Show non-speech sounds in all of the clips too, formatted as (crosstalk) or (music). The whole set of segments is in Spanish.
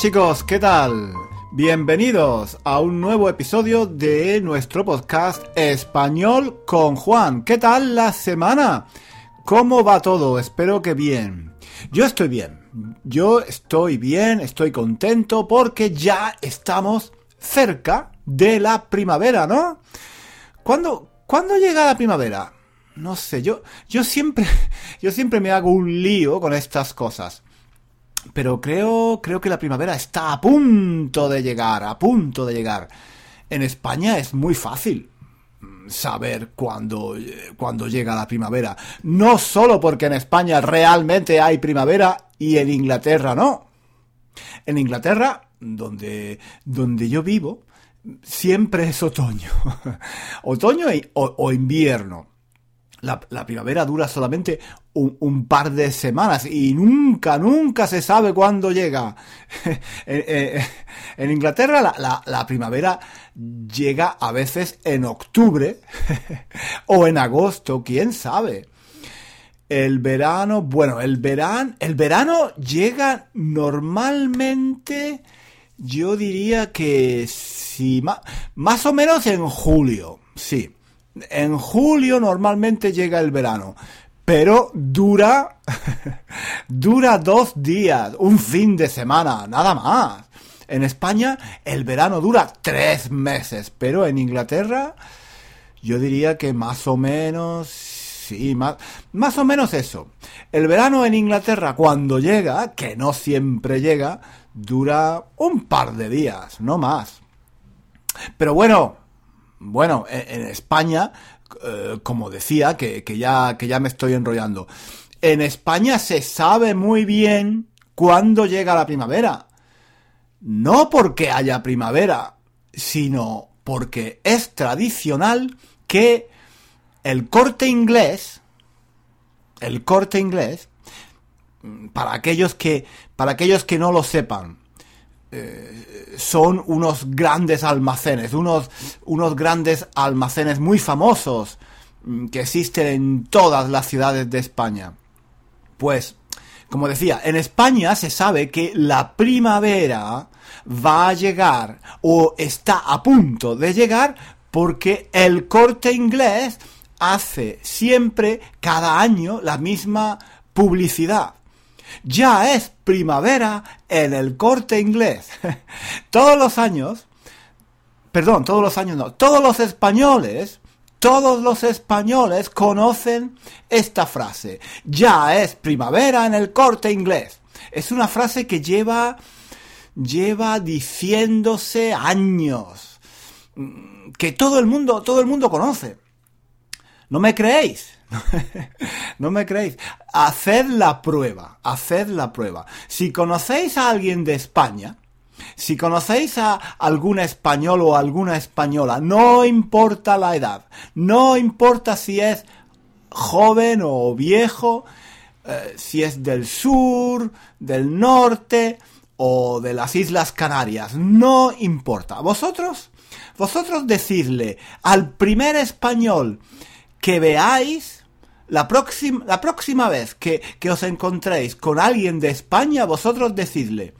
chicos, ¿qué tal? Bienvenidos a un nuevo episodio de nuestro podcast Español con Juan. ¿Qué tal la semana? ¿Cómo va todo? Espero que bien. Yo estoy bien. Yo estoy bien, estoy contento porque ya estamos cerca de la primavera, ¿no? ¿Cuándo, ¿cuándo llega la primavera? No sé, yo, yo siempre, (laughs) yo siempre me hago un lío con estas cosas. Pero creo, creo que la primavera está a punto de llegar, a punto de llegar. En España es muy fácil saber cuándo, cuándo llega la primavera. No solo porque en España realmente hay primavera y en Inglaterra no. En Inglaterra, donde, donde yo vivo, siempre es otoño. (laughs) otoño o invierno la, primavera dura solamente un, par de semanas y nunca, nunca se sabe cuándo llega. (laughs) Eh, en Inglaterra la, la, primavera llega a veces en octubre (laughs) o en agosto, quién sabe. El verano, bueno, el verano, el verano llega normalmente, yo diría que sí, más o menos en julio, sí en julio normalmente llega el verano, pero dura, (laughs) dura dos días, un fin de semana, nada más. En España el verano dura tres meses, pero en Inglaterra yo diría que más o menos, sí, más, más o menos eso. El verano en Inglaterra cuando llega, que no siempre llega, dura un par de días, no más. Pero bueno, bueno, en, España, eh, como decía, que, ya, que ya me estoy enrollando, en España se sabe muy bien cuándo llega la primavera. No porque haya primavera, sino porque es tradicional que el corte inglés, el corte inglés, para aquellos que, para aquellos que no lo sepan, eh, son unos grandes almacenes, unos, unos grandes almacenes muy famosos mm, que existen en todas las ciudades de España. Pues, como decía, en España se sabe que la primavera va a llegar o está a punto de llegar porque el corte inglés hace siempre, cada año, la misma publicidad. Ya es primavera en el corte inglés. (laughs) todos los años, perdón, todos los años no, todos los españoles, todos los españoles conocen esta frase. Ya es primavera en el corte inglés. Es una frase que lleva, lleva diciéndose años. Que todo el mundo, todo el mundo conoce. ¿No me creéis? (laughs) no me creéis. Haced la prueba, haced la prueba. Si conocéis a alguien de España, si conocéis a algún español o alguna española, no importa la edad, no importa si es joven o viejo, eh, si es del sur, del norte o de las Islas Canarias, no importa. Vosotros, vosotros decidle al primer español que veáis, la, próxima, la próxima vez que, que os encontréis con alguien de España, vosotros decidle,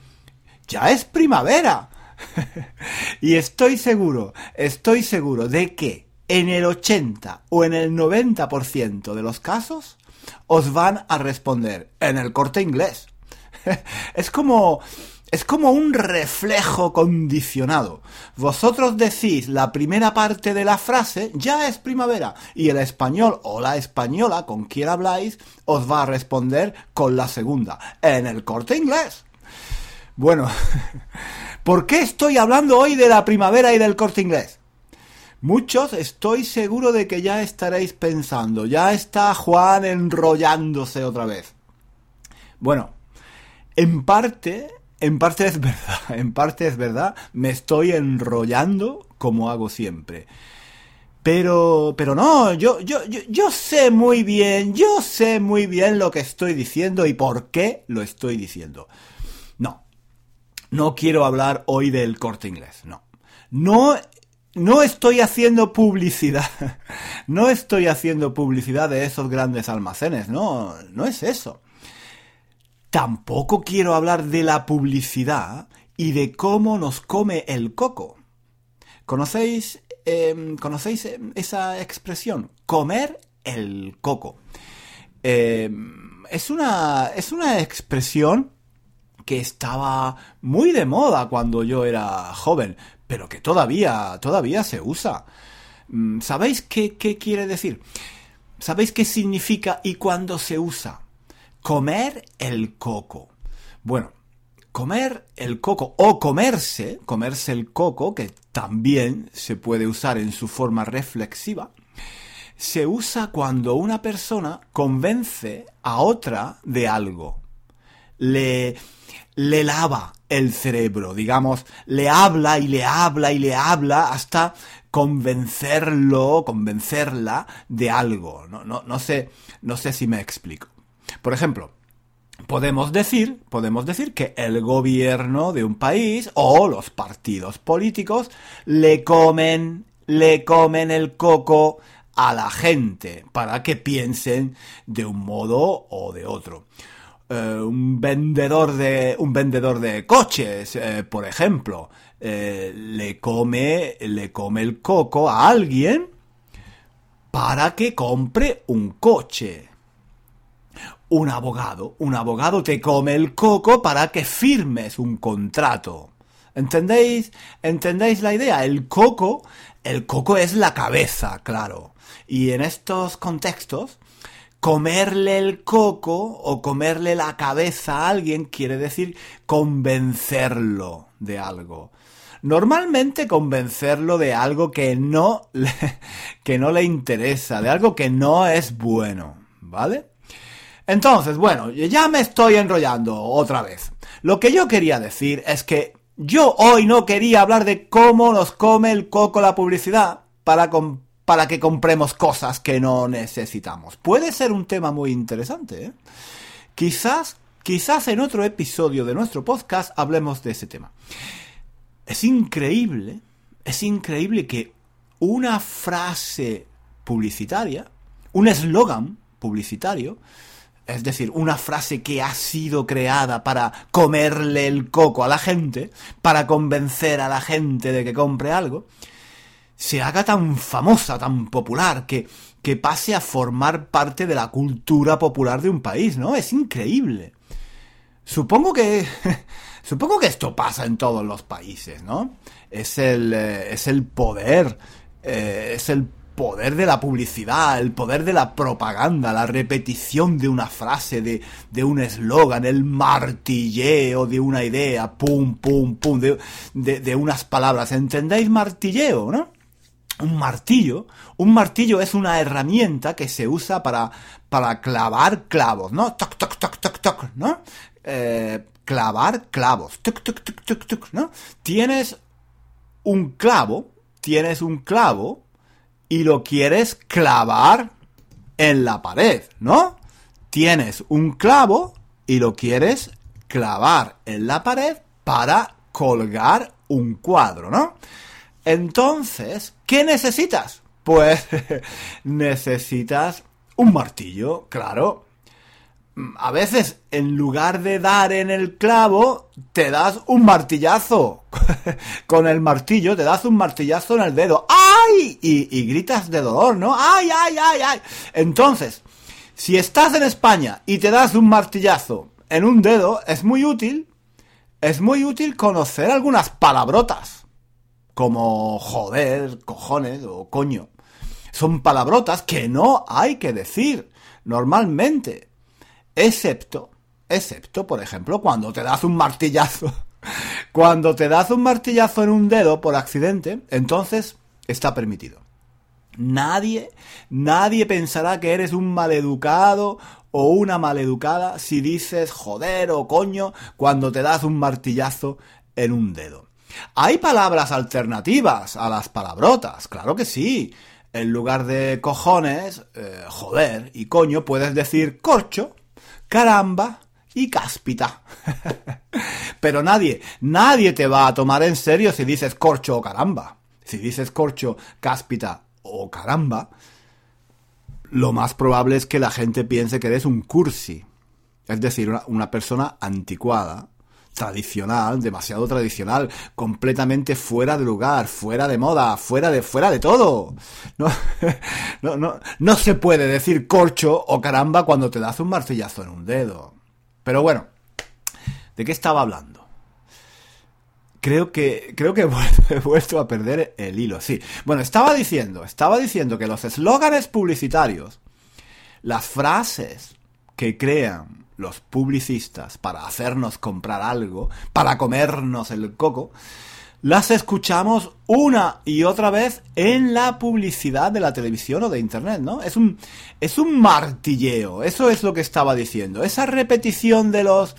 ya es primavera. (laughs) y estoy seguro, estoy seguro de que en el 80 o en el 90% de los casos os van a responder en el corte inglés. (laughs) es como es como un reflejo condicionado. Vosotros decís la primera parte de la frase, ya es primavera, y el español o la española con quien habláis os va a responder con la segunda, en el corte inglés. Bueno, (laughs) ¿por qué estoy hablando hoy de la primavera y del corte inglés? Muchos estoy seguro de que ya estaréis pensando, ya está Juan enrollándose otra vez. Bueno, en parte en parte es verdad, (laughs) en parte es verdad, me estoy enrollando como hago siempre. Pero, pero no, yo, yo, yo, sé muy bien, yo sé muy bien lo que estoy diciendo y por qué lo estoy diciendo. No, no quiero hablar hoy del corte inglés, no. No, no estoy haciendo publicidad, (laughs) no estoy haciendo publicidad de esos grandes almacenes, no, no es eso. Tampoco quiero hablar de la publicidad y de cómo nos come el coco. ¿Conocéis, em, ¿conocéis em, esa expresión? Comer el coco. Em, es, una, es una expresión que estaba muy de moda cuando yo era joven, pero que todavía, todavía se usa. Mm, ¿Sabéis qué, qué quiere decir? ¿Sabéis qué significa y cuándo se usa? Comer el coco. Bueno, comer el coco o comerse, comerse el coco, que también se puede usar en su forma reflexiva, se usa cuando una persona convence a otra de algo. Le, le lava el cerebro, digamos, le habla y le habla y le habla hasta convencerlo, convencerla de algo. No, no, no sé, no sé si me explico. Por ejemplo, podemos decir, podemos decir que el gobierno de un país o los partidos políticos le comen, le comen el coco a la gente para que piensen de un modo o de otro. Eh, un vendedor de un vendedor de coches, eh, por ejemplo, eh, le come le come el coco a alguien para que compre un coche. Un abogado, un abogado te come el coco para que firmes un contrato. ¿Entendéis? ¿Entendéis la idea? El coco, el coco es la cabeza, claro. Y en estos contextos, comerle el coco o comerle la cabeza a alguien quiere decir convencerlo de algo. Normalmente convencerlo de algo que no le, (laughs) que no le interesa, de algo que no es bueno, ¿vale? Entonces, bueno, ya me estoy enrollando otra vez. Lo que yo quería decir es que yo hoy no quería hablar de cómo nos come el coco la publicidad para, para que compremos cosas que no necesitamos. Puede ser un tema muy interesante. ¿eh? Quizás, quizás en otro episodio de nuestro podcast hablemos de ese tema. Es increíble, es increíble que una frase publicitaria, un eslogan publicitario, es decir, una frase que ha sido creada para comerle el coco a la gente, para convencer a la gente de que compre algo, se haga tan famosa, tan popular, que, que pase a formar parte de la cultura popular de un país, ¿no? Es increíble. Supongo que. (laughs) supongo que esto pasa en todos los países, ¿no? Es el. Eh, es el poder. Eh, es el poder de la publicidad, el poder de la propaganda, la repetición de una frase, de, de un eslogan, el martilleo de una idea, pum, pum, pum, de, de, unas palabras. ¿Entendéis martilleo, no? un martillo. Un martillo es una herramienta que se usa para, para clavar clavos, ¿no? Toc, toc, toc, toc, toc, ¿no? Eh, clavar clavos. Toc, toc, toc, toc, toc, ¿no? Tienes un clavo, tienes un clavo y lo quieres clavar en la pared, ¿no? Tienes un clavo y lo quieres clavar en la pared para colgar un cuadro, ¿no? Entonces, ¿qué necesitas? Pues (laughs) necesitas un martillo, claro. A veces, en lugar de dar en el clavo, te das un martillazo. (laughs) Con el martillo, te das un martillazo en el dedo. ¡Ay! Y, y, gritas de dolor, ¿no? ¡Ay, ay, ay, ay! Entonces, si estás en España y te das un martillazo en un dedo, es muy útil, es muy útil conocer algunas palabrotas como joder, cojones o coño. Son palabrotas que no hay que decir normalmente. Excepto, excepto, por ejemplo, cuando te das un martillazo. (laughs) Cuando te das un martillazo en un dedo por accidente, entonces está permitido. Nadie, nadie pensará que eres un maleducado o una maleducada si dices joder o coño cuando te das un martillazo en un dedo. Hay palabras alternativas a las palabrotas, claro que sí. En lugar de cojones, eh, joder y coño, puedes decir corcho, caramba y cáspita. (laughs) Pero nadie, nadie te va a tomar en serio si dices corcho o caramba. Si dices corcho, cáspita o caramba, lo más probable es que la gente piense que eres un cursi. Es decir, una, persona anticuada, tradicional, demasiado tradicional, completamente fuera de lugar, fuera de moda, fuera de, fuera de todo. (laughs) No, no, no se puede decir corcho o caramba cuando te das un martillazo en un dedo. Pero bueno, ¿de qué estaba hablando? Creo que, creo que (laughs) he vuelto a perder el hilo, sí. Bueno, estaba diciendo, estaba diciendo que los eslóganes publicitarios, las frases que crean los publicistas para hacernos comprar algo, para comernos el coco, las escuchamos una y otra vez en la publicidad de la televisión o de internet, ¿no? Es un, es un martilleo, eso es lo que estaba diciendo. Esa repetición de los,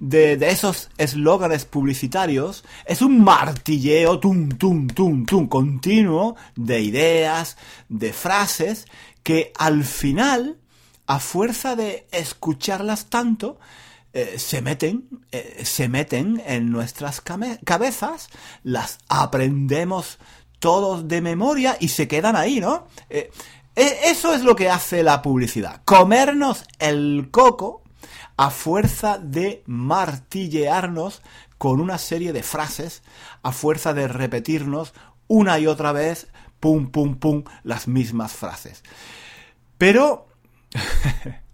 de, esos eslóganes publicitarios es un martilleo, tum, tum, tum, tum, continuo de ideas, de frases que al final a fuerza de escucharlas tanto, eh, se meten, eh, se meten en nuestras cabezas, las aprendemos todos de memoria y se quedan ahí, ¿no? Eh, eso es lo que hace la publicidad, comernos el coco a fuerza de martillearnos con una serie de frases, a fuerza de repetirnos una y otra vez, pum, pum, pum, las mismas frases. Pero (laughs)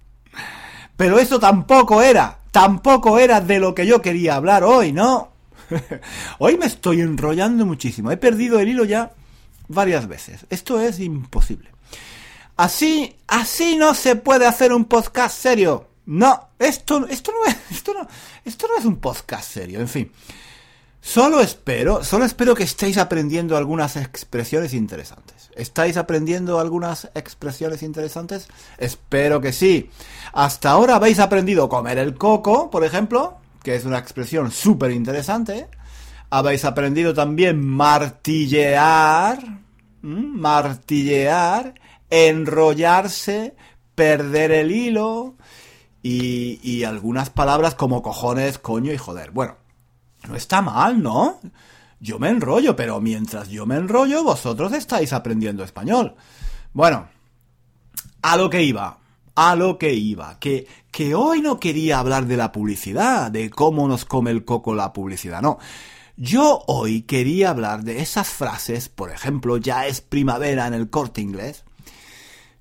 Pero eso tampoco era, tampoco era de lo que yo quería hablar hoy, ¿no? (laughs) hoy me estoy enrollando muchísimo, he perdido el hilo ya varias veces. Esto es imposible. Así, así no se puede hacer un podcast serio. No, esto, esto no es, (laughs) esto no, esto no es un podcast serio, en fin. Solo espero, solo espero que estéis aprendiendo algunas expresiones interesantes. ¿Estáis aprendiendo algunas expresiones interesantes? Espero que sí. Hasta ahora habéis aprendido comer el coco, por ejemplo, que es una expresión súper interesante. Habéis aprendido también martillear, martillear, enrollarse, perder el hilo y, algunas palabras como cojones, coño y joder. Bueno, no está mal, ¿no? Yo me enrollo, pero mientras yo me enrollo, vosotros estáis aprendiendo español. Bueno, a lo que iba, a lo que iba, que, que hoy no quería hablar de la publicidad, de cómo nos come el coco la publicidad, no. Yo hoy quería hablar de esas frases, por ejemplo, ya es primavera en el corte inglés,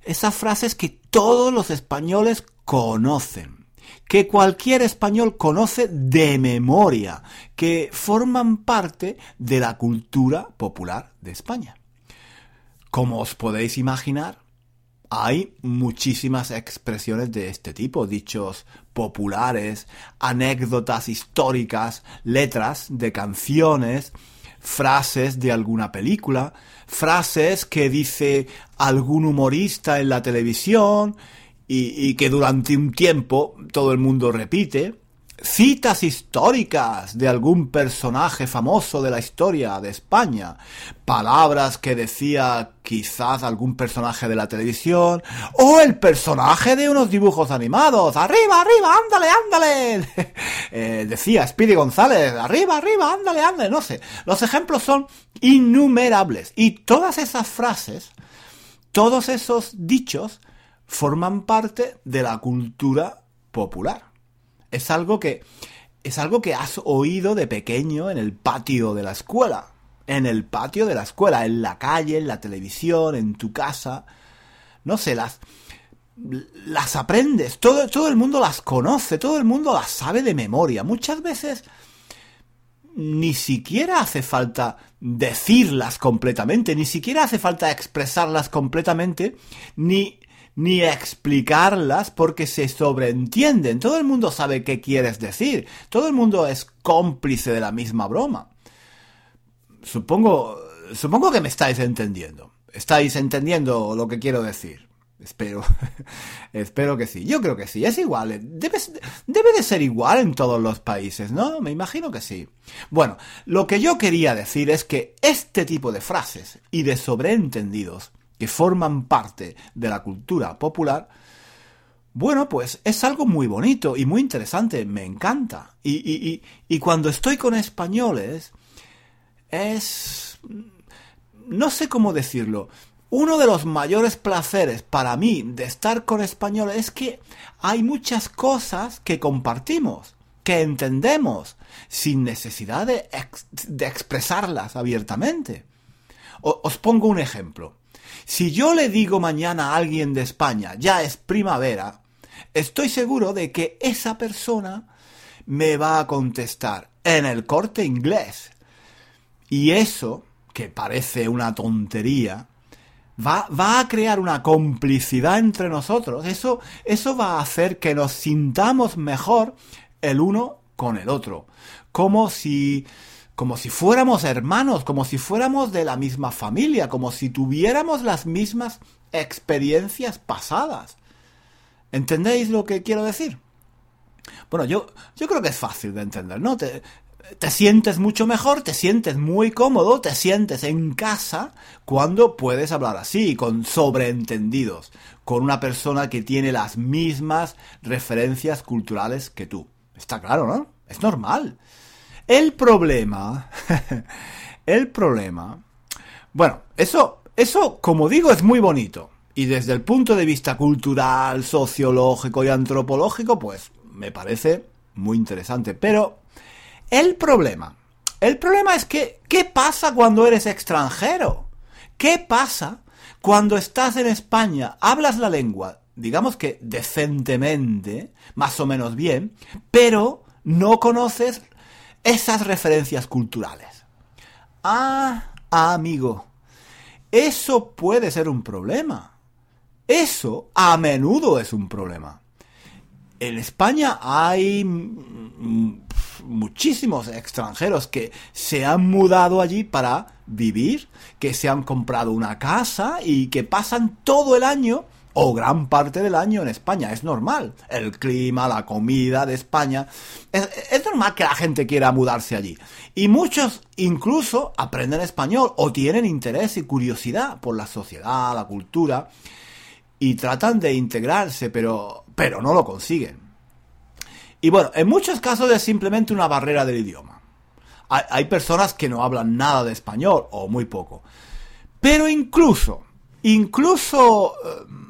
esas frases que todos los españoles conocen que cualquier español conoce de memoria, que forman parte de la cultura popular de España. Como os podéis imaginar, hay muchísimas expresiones de este tipo, dichos populares, anécdotas históricas, letras de canciones, frases de alguna película, frases que dice algún humorista en la televisión, y, que durante un tiempo todo el mundo repite, citas históricas de algún personaje famoso de la historia de España, palabras que decía quizás algún personaje de la televisión, o el personaje de unos dibujos animados, arriba, arriba, ándale, ándale, (laughs) eh, decía Speedy González, arriba, arriba, ándale, ándale, no sé, los ejemplos son innumerables. Y todas esas frases, todos esos dichos, forman parte de la cultura popular. Es algo que es algo que has oído de pequeño en el patio de la escuela, en el patio de la escuela, en la calle, en la televisión, en tu casa. No sé, las las aprendes, todo, todo el mundo las conoce, todo el mundo las sabe de memoria. Muchas veces ni siquiera hace falta decirlas completamente, ni siquiera hace falta expresarlas completamente, ni ni explicarlas porque se sobreentienden. Todo el mundo sabe qué quieres decir. Todo el mundo es cómplice de la misma broma. Supongo, supongo que me estáis entendiendo. Estáis entendiendo lo que quiero decir. Espero, (laughs) espero que sí. Yo creo que sí. Es igual. Debe, debe de ser igual en todos los países, ¿no? Me imagino que sí. Bueno, lo que yo quería decir es que este tipo de frases y de sobreentendidos que forman parte de la cultura popular, bueno, pues es algo muy bonito y muy interesante, me encanta. Y, y, y, cuando estoy con españoles, es... no sé cómo decirlo. Uno de los mayores placeres para mí de estar con españoles es que hay muchas cosas que compartimos que entendemos sin necesidad de, de expresarlas abiertamente. os pongo un ejemplo. Si yo le digo mañana a alguien de España, ya es primavera, estoy seguro de que esa persona me va a contestar en el corte inglés. Y eso, que parece una tontería, va, va, a crear una complicidad entre nosotros. Eso, eso va a hacer que nos sintamos mejor el uno con el otro. Como si, como si fuéramos hermanos, como si fuéramos de la misma familia, como si tuviéramos las mismas experiencias pasadas. ¿Entendéis lo que quiero decir? Bueno, yo, yo creo que es fácil de entender, ¿no? Te, te sientes mucho mejor, te sientes muy cómodo, te sientes en casa cuando puedes hablar así, con sobreentendidos, con una persona que tiene las mismas referencias culturales que tú. Está claro, ¿no? Es normal. El problema, (laughs) el problema, bueno, eso, eso, como digo, es muy bonito. Y desde el punto de vista cultural, sociológico y antropológico, pues me parece muy interesante. Pero el problema, el problema es que, ¿qué pasa cuando eres extranjero? ¿Qué pasa cuando estás en España, hablas la lengua, digamos que decentemente, más o menos bien, pero no conoces esas referencias culturales? Ah, amigo, eso puede ser un problema. Eso a menudo es un problema. En España hay muchísimos extranjeros que se han mudado allí para vivir, que se han comprado una casa y que pasan todo el año o gran parte del año en España. Es normal. El clima, la comida de España. Es, normal que la gente quiera mudarse allí. Y muchos incluso aprenden español o tienen interés y curiosidad por la sociedad, la cultura. Y tratan de integrarse, pero, pero no lo consiguen. Y bueno, en muchos casos es simplemente una barrera del idioma. Hay, personas que no hablan nada de español o muy poco. Pero incluso, incluso... Eh,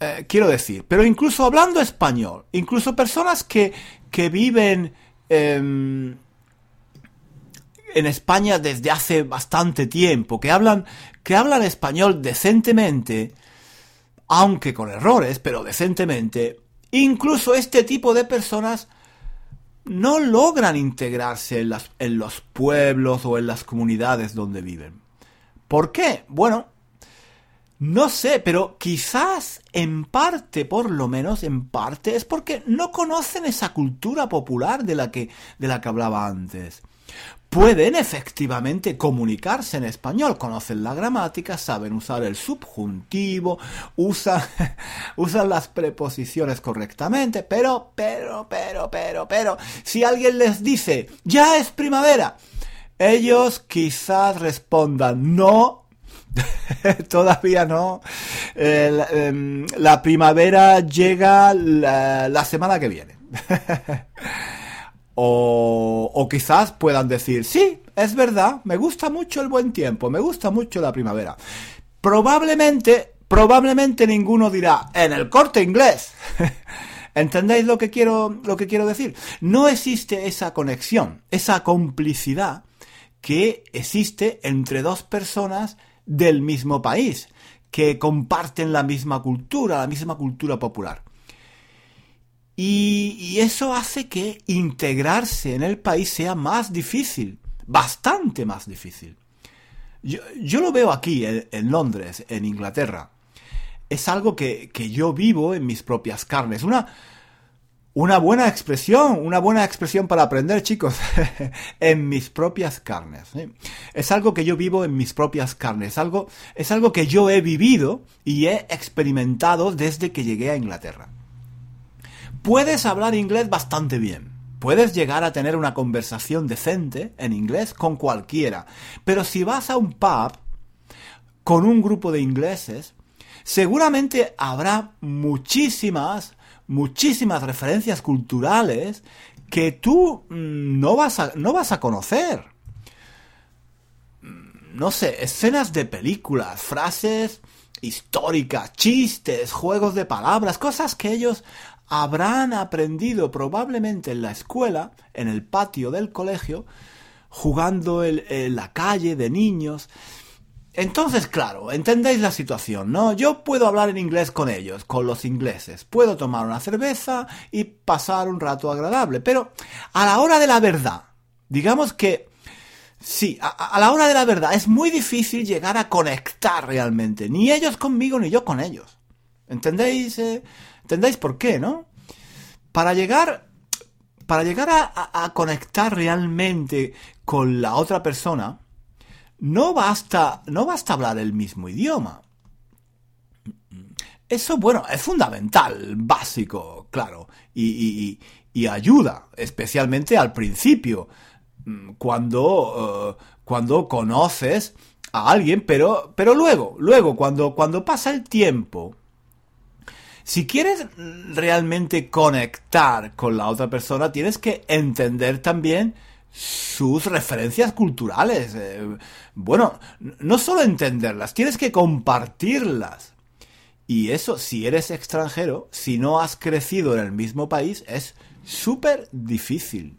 eh, quiero decir, pero incluso hablando español, incluso personas que, que viven em, en España desde hace bastante tiempo, que hablan, que hablan español decentemente, aunque con errores, pero decentemente, Incluso este tipo de personas no logran integrarse en, en, los pueblos o en las comunidades donde viven. ¿Por qué? Bueno, no sé, pero quizás en parte, por lo menos en parte, es porque no conocen esa cultura popular de la que, de la que hablaba antes. Pueden efectivamente comunicarse en español, conocen la gramática, saben usar el subjuntivo, usan, (laughs) usan las preposiciones correctamente, pero, pero, pero, pero, pero, si alguien les dice, ya es primavera, ellos quizás respondan, no, (laughs) todavía no, em, la primavera llega la, semana que viene. (laughs) O, quizás puedan decir, sí, es verdad, me gusta mucho el buen tiempo, me gusta mucho la primavera. Probablemente, probablemente ninguno dirá, en el corte inglés. (laughs) ¿Entendéis lo que quiero, lo que quiero decir? No existe esa conexión, esa complicidad que existe entre dos personas del mismo país, que comparten la misma cultura, la misma cultura popular. Y, eso hace que integrarse en el país sea más difícil, bastante más difícil. Yo, lo veo aquí, en, Londres, en Inglaterra. Es algo que, yo vivo en mis propias carnes. Una, una buena expresión, una buena expresión para aprender, chicos, (laughs) en mis propias carnes. Es algo que yo vivo en mis propias carnes, algo, es algo que yo he vivido y he experimentado desde que llegué a Inglaterra puedes hablar inglés bastante bien. Puedes llegar a tener una conversación decente en inglés con cualquiera. Pero si vas a un pub con un grupo de ingleses, seguramente habrá muchísimas, muchísimas referencias culturales que tú mm, no vas a, no vas a conocer. Mm, no sé, escenas de películas, frases históricas, chistes, juegos de palabras, cosas que ellos habrán aprendido probablemente en la escuela, en el patio del colegio, jugando en, la calle de niños. Entonces, claro, entendéis la situación, ¿no? Yo puedo hablar en inglés con ellos, con los ingleses, puedo tomar una cerveza y pasar un rato agradable, pero a la hora de la verdad, digamos que Sí, a, la hora de la verdad es muy difícil llegar a conectar realmente, ni ellos conmigo ni yo con ellos. ¿Entendéis? Eh? ¿Entendéis por qué, no? Para llegar, para llegar a, conectar realmente con la otra persona, no basta, no basta hablar el mismo idioma. Eso, bueno, es fundamental, básico, claro, y, ayuda, especialmente al principio Mm, cuando, eh, cuando conoces a alguien, pero, pero luego, luego, cuando, cuando pasa el tiempo, si quieres realmente conectar con la otra persona, tienes que entender también sus referencias culturales. Eh, bueno, no solo entenderlas, tienes que compartirlas. Y eso, si eres extranjero, si no has crecido en el mismo país, es súper difícil.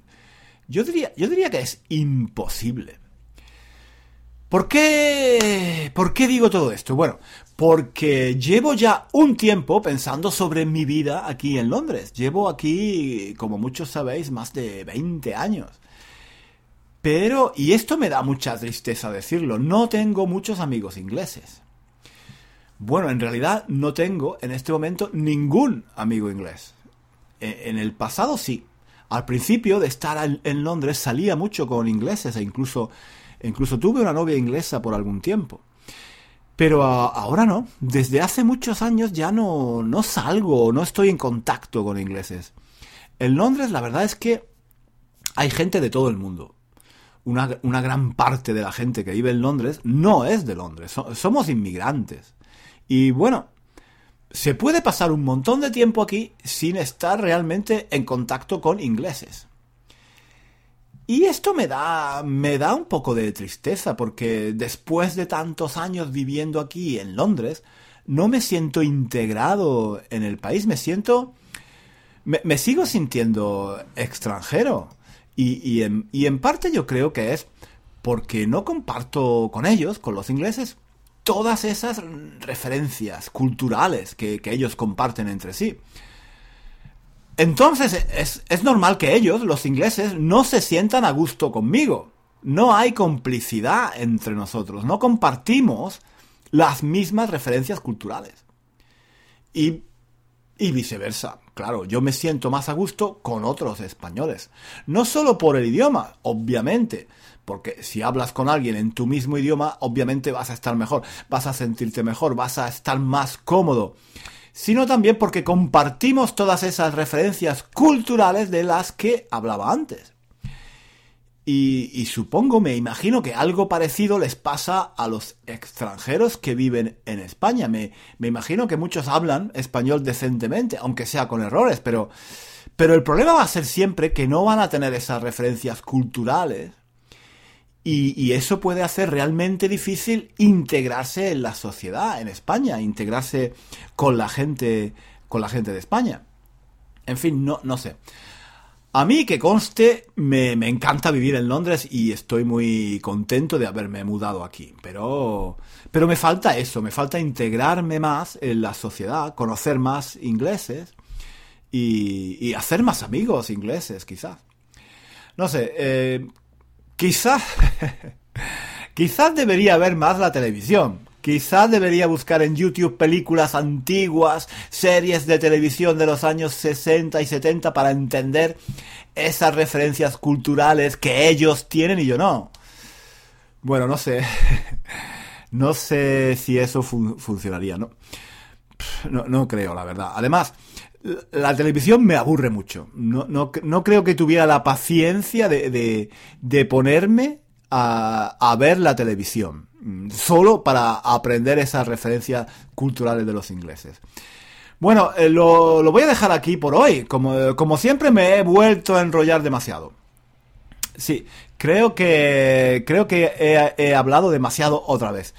Yo diría, yo diría que es imposible. ¿Por qué, ¿Por qué digo todo esto? Bueno, porque llevo ya un tiempo pensando sobre mi vida aquí en Londres. Llevo aquí, como muchos sabéis, más de 20 años. Pero, y esto me da mucha tristeza decirlo, no tengo muchos amigos ingleses. Bueno, en realidad no tengo en este momento ningún amigo inglés. E, en el pasado sí, al principio de estar en Londres salía mucho con ingleses e incluso, incluso tuve una novia inglesa por algún tiempo. Pero ahora no. Desde hace muchos años ya no, no salgo, no estoy en contacto con ingleses. En Londres la verdad es que hay gente de todo el mundo. Una, una gran parte de la gente que vive en Londres no es de Londres, somos inmigrantes. Y bueno, se puede pasar un montón de tiempo aquí sin estar realmente en contacto con ingleses. Y esto me da, me da un poco de tristeza porque después de tantos años viviendo aquí en Londres, no me siento integrado en el país, me siento, me, sigo sintiendo extranjero. Y, y, en, y en parte yo creo que es porque no comparto con ellos, con los ingleses, todas esas referencias culturales que, ellos comparten entre sí. Entonces es, es, normal que ellos, los ingleses, no se sientan a gusto conmigo. No hay complicidad entre nosotros, no compartimos las mismas referencias culturales. Y, y viceversa. Claro, yo me siento más a gusto con otros españoles. No solo por el idioma, obviamente, porque si hablas con alguien en tu mismo idioma, obviamente vas a estar mejor, vas a sentirte mejor, vas a estar más cómodo, sino también porque compartimos todas esas referencias culturales de las que hablaba antes. Y, supongo, me imagino que algo parecido les pasa a los extranjeros que viven en España. Me, imagino que muchos hablan español decentemente, aunque sea con errores, pero, pero el problema va a ser siempre que no van a tener esas referencias culturales y, eso puede hacer realmente difícil integrarse en la sociedad, en España, integrarse con la gente, con la gente de España. En fin, no, no sé. A mí, que conste, me, encanta vivir en Londres y estoy muy contento de haberme mudado aquí. Pero, pero me falta eso, me falta integrarme más en la sociedad, conocer más ingleses y, y hacer más amigos ingleses, quizás. No sé, eh, Quizás, (laughs) quizás debería ver más la televisión. Quizás debería buscar en YouTube películas antiguas, series de televisión de los años 60 y 70 para entender esas referencias culturales que ellos tienen y yo no. Bueno, no sé. (laughs) No sé si eso funcionaría, ¿no? ¿no? No creo, la verdad. Además, la televisión me aburre mucho. No, no, no creo que tuviera la paciencia de, de, ponerme a, ver la televisión. Solo para aprender esas referencias culturales de los ingleses. Bueno, eh, lo, lo, voy a dejar aquí por hoy. Como, como siempre me he vuelto a enrollar demasiado. Sí, creo que, creo que he, he hablado demasiado otra vez.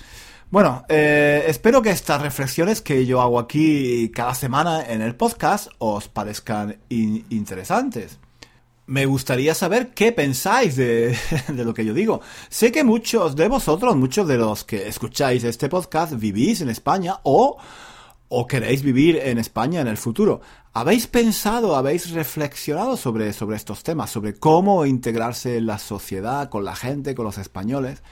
Bueno, eh, espero que estas reflexiones que yo hago aquí cada semana en el podcast os parezcan interesantes. Me gustaría saber qué pensáis (laughs) de, lo que yo digo. Sé que muchos de vosotros, muchos de los que escucháis este podcast, vivís en España o, o queréis vivir en España en el futuro. ¿Habéis pensado, habéis reflexionado sobre, sobre estos temas, sobre cómo integrarse en la sociedad, con la gente, con los españoles?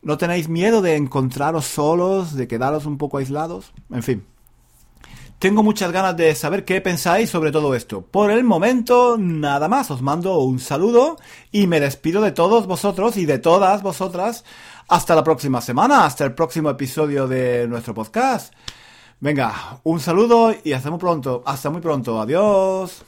¿No tenéis miedo de encontraros solos, de quedaros un poco aislados? En fin. Tengo muchas ganas de saber qué pensáis sobre todo esto. Por el momento, nada más. Os mando un saludo y me despido de todos vosotros y de todas vosotras. Hasta la próxima semana, hasta el próximo episodio de nuestro podcast. Venga, un saludo y hasta muy pronto. Hasta muy pronto. Adiós.